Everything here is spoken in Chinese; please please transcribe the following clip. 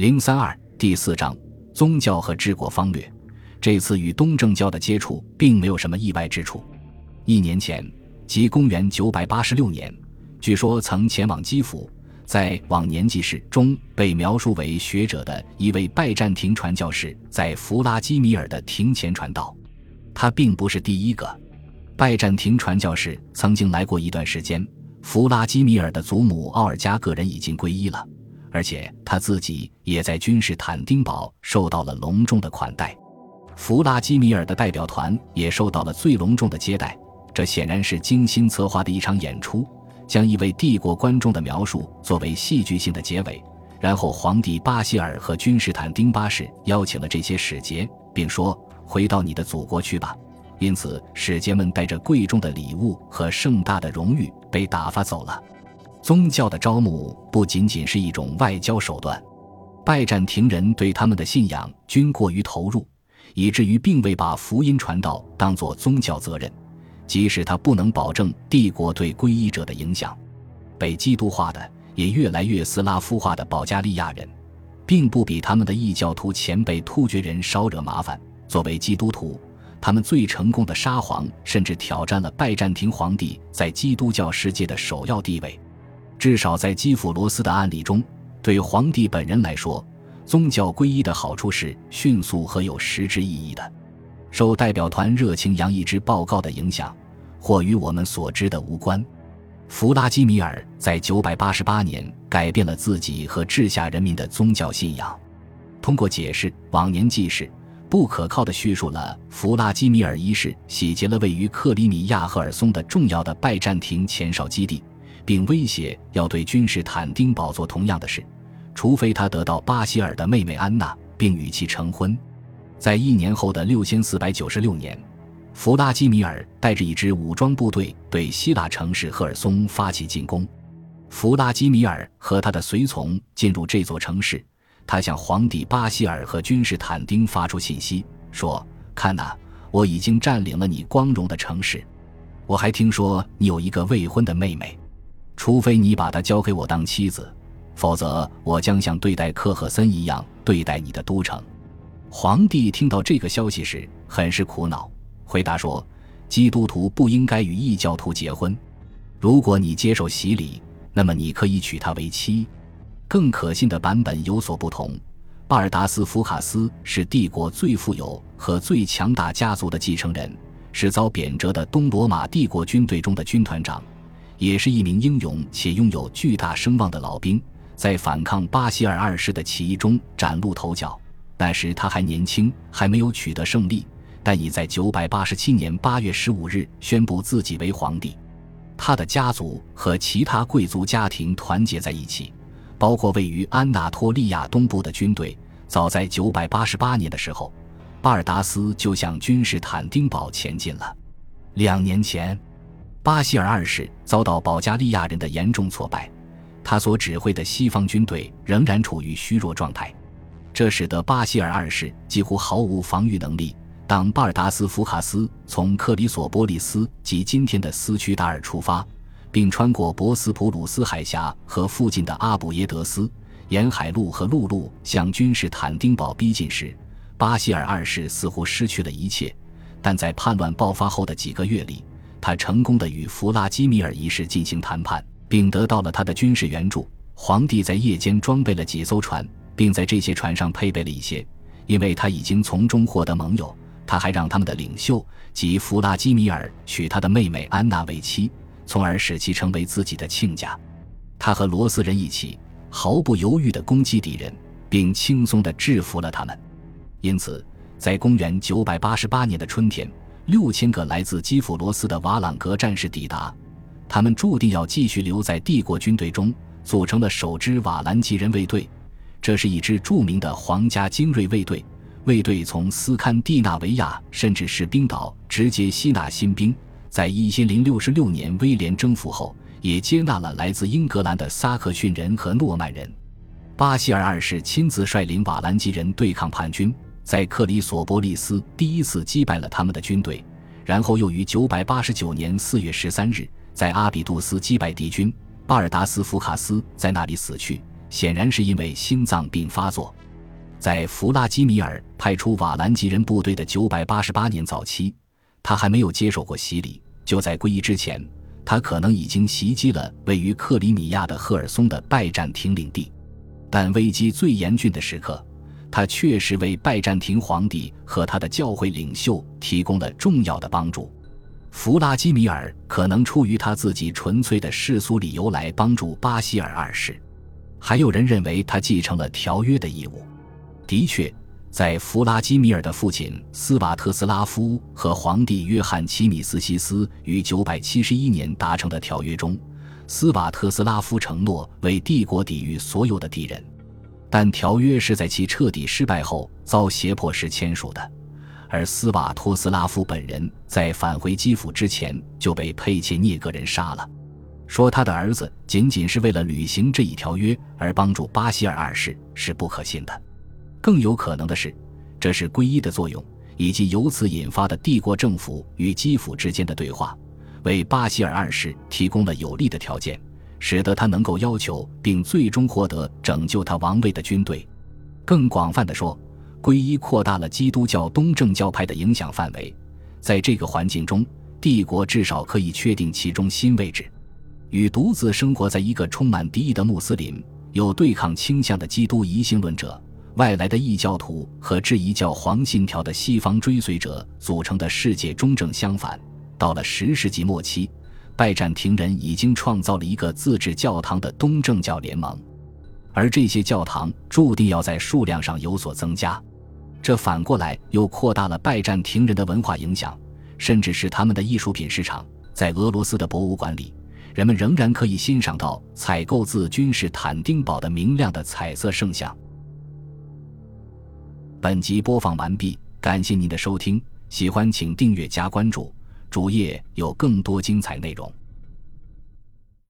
零三二第四章宗教和治国方略。这次与东正教的接触并没有什么意外之处。一年前，即公元九百八十六年，据说曾前往基辅，在《往年记事》中被描述为学者的一位拜占庭传教士，在弗拉基米尔的庭前传道。他并不是第一个拜占庭传教士，曾经来过一段时间。弗拉基米尔的祖母奥尔加个人已经皈依了。而且他自己也在君士坦丁堡受到了隆重的款待，弗拉基米尔的代表团也受到了最隆重的接待。这显然是精心策划的一场演出，将一位帝国观众的描述作为戏剧性的结尾。然后，皇帝巴希尔和君士坦丁八世邀请了这些使节，并说：“回到你的祖国去吧。”因此，使节们带着贵重的礼物和盛大的荣誉被打发走了。宗教的招募不仅仅是一种外交手段，拜占庭人对他们的信仰均过于投入，以至于并未把福音传道当作宗教责任，即使他不能保证帝国对皈依者的影响。被基督化的也越来越斯拉夫化的保加利亚人，并不比他们的异教徒前辈突厥人少惹麻烦。作为基督徒，他们最成功的沙皇甚至挑战了拜占庭皇帝在基督教世界的首要地位。至少在基辅罗斯的案例中，对皇帝本人来说，宗教皈依的好处是迅速和有实质意义的。受代表团热情洋溢之报告的影响，或与我们所知的无关。弗拉基米尔在988年改变了自己和治下人民的宗教信仰。通过解释往年记事，不可靠的叙述了弗拉基米尔一世洗劫了位于克里米亚赫尔松的重要的拜占庭前哨基地。并威胁要对君士坦丁堡做同样的事，除非他得到巴希尔的妹妹安娜，并与其成婚。在一年后的六千四百九十六年，弗拉基米尔带着一支武装部队对希腊城市赫尔松发起进攻。弗拉基米尔和他的随从进入这座城市，他向皇帝巴希尔和君士坦丁发出信息，说：“看呐，我已经占领了你光荣的城市。我还听说你有一个未婚的妹妹。”除非你把她交给我当妻子，否则我将像对待克赫森一样对待你的都城。皇帝听到这个消息时很是苦恼，回答说：“基督徒不应该与异教徒结婚。如果你接受洗礼，那么你可以娶她为妻。”更可信的版本有所不同。巴尔达斯福卡斯是帝国最富有和最强大家族的继承人，是遭贬谪的东罗马帝国军队中的军团长。也是一名英勇且拥有巨大声望的老兵，在反抗巴西尔二世的起义中崭露头角。那时他还年轻，还没有取得胜利，但已在987年8月15日宣布自己为皇帝。他的家族和其他贵族家庭团结在一起，包括位于安纳托利亚东部的军队。早在988年的时候，巴尔达斯就向君士坦丁堡前进了。两年前。巴希尔二世遭到保加利亚人的严重挫败，他所指挥的西方军队仍然处于虚弱状态，这使得巴希尔二世几乎毫无防御能力。当巴尔达斯福卡斯从克里索波利斯及今天的斯屈达尔出发，并穿过博斯普鲁斯海峡和附近的阿卜耶德斯，沿海路和陆路向君士坦丁堡逼近时，巴希尔二世似乎失去了一切。但在叛乱爆发后的几个月里，他成功的与弗拉基米尔一世进行谈判，并得到了他的军事援助。皇帝在夜间装备了几艘船，并在这些船上配备了一些，因为他已经从中获得盟友。他还让他们的领袖及弗拉基米尔娶他的妹妹安娜为妻，从而使其成为自己的亲家。他和罗斯人一起毫不犹豫地攻击敌人，并轻松地制服了他们。因此，在公元988年的春天。六千个来自基辅罗斯的瓦朗格战士抵达，他们注定要继续留在帝国军队中，组成了首支瓦兰吉人卫队。这是一支著名的皇家精锐卫队。卫队从斯堪的纳维亚甚至是冰岛直接吸纳新兵。在一千零六十六年威廉征服后，也接纳了来自英格兰的萨克逊人和诺曼人。巴西尔二世亲自率领瓦兰吉人对抗叛军。在克里索波利斯第一次击败了他们的军队，然后又于989年4月13日在阿比杜斯击败敌军，巴尔达斯福卡斯在那里死去。显然是因为心脏病发作。在弗拉基米尔派出瓦兰吉人部队的九百八十八年早期，他还没有接受过洗礼。就在皈依之前，他可能已经袭击了位于克里米亚的赫尔松的拜占庭领地。但危机最严峻的时刻，他确实为拜占庭皇帝和他的教会领袖提供了重要的帮助。弗拉基米尔可能出于他自己纯粹的世俗理由来帮助巴西尔二世，还有人认为他继承了条约的义务。的确，在弗拉基米尔的父亲斯瓦特斯拉夫和皇帝约翰齐米斯西斯于971年达成的条约中，斯瓦特斯拉夫承诺为帝国抵御所有的敌人，但条约是在其彻底失败后遭胁迫时签署的。而斯瓦托斯拉夫本人在返回基辅之前就被佩切涅格人杀了。说他的儿子仅仅是为了履行这一条约而帮助巴希尔二世是不可信的。更有可能的是，这是皈依的作用以及由此引发的帝国政府与基辅之间的对话，为巴希尔二世提供了有利的条件，使得他能够要求并最终获得拯救他王位的军队。更广泛的说。皈依扩大了基督教东正教派的影响范围，在这个环境中，帝国至少可以确定其中心位置。与独自生活在一个充满敌意的穆斯林、有对抗倾向的基督疑信论者、外来的异教徒和质疑教皇信条的西方追随者组成的世界中正相反，到了十世纪末期，拜占庭人已经创造了一个自治教堂的东正教联盟，而这些教堂注定要在数量上有所增加。这反过来又扩大了拜占庭人的文化影响，甚至是他们的艺术品市场。在俄罗斯的博物馆里，人们仍然可以欣赏到采购自君士坦丁堡的明亮的彩色圣像。本集播放完毕，感谢您的收听，喜欢请订阅加关注，主页有更多精彩内容。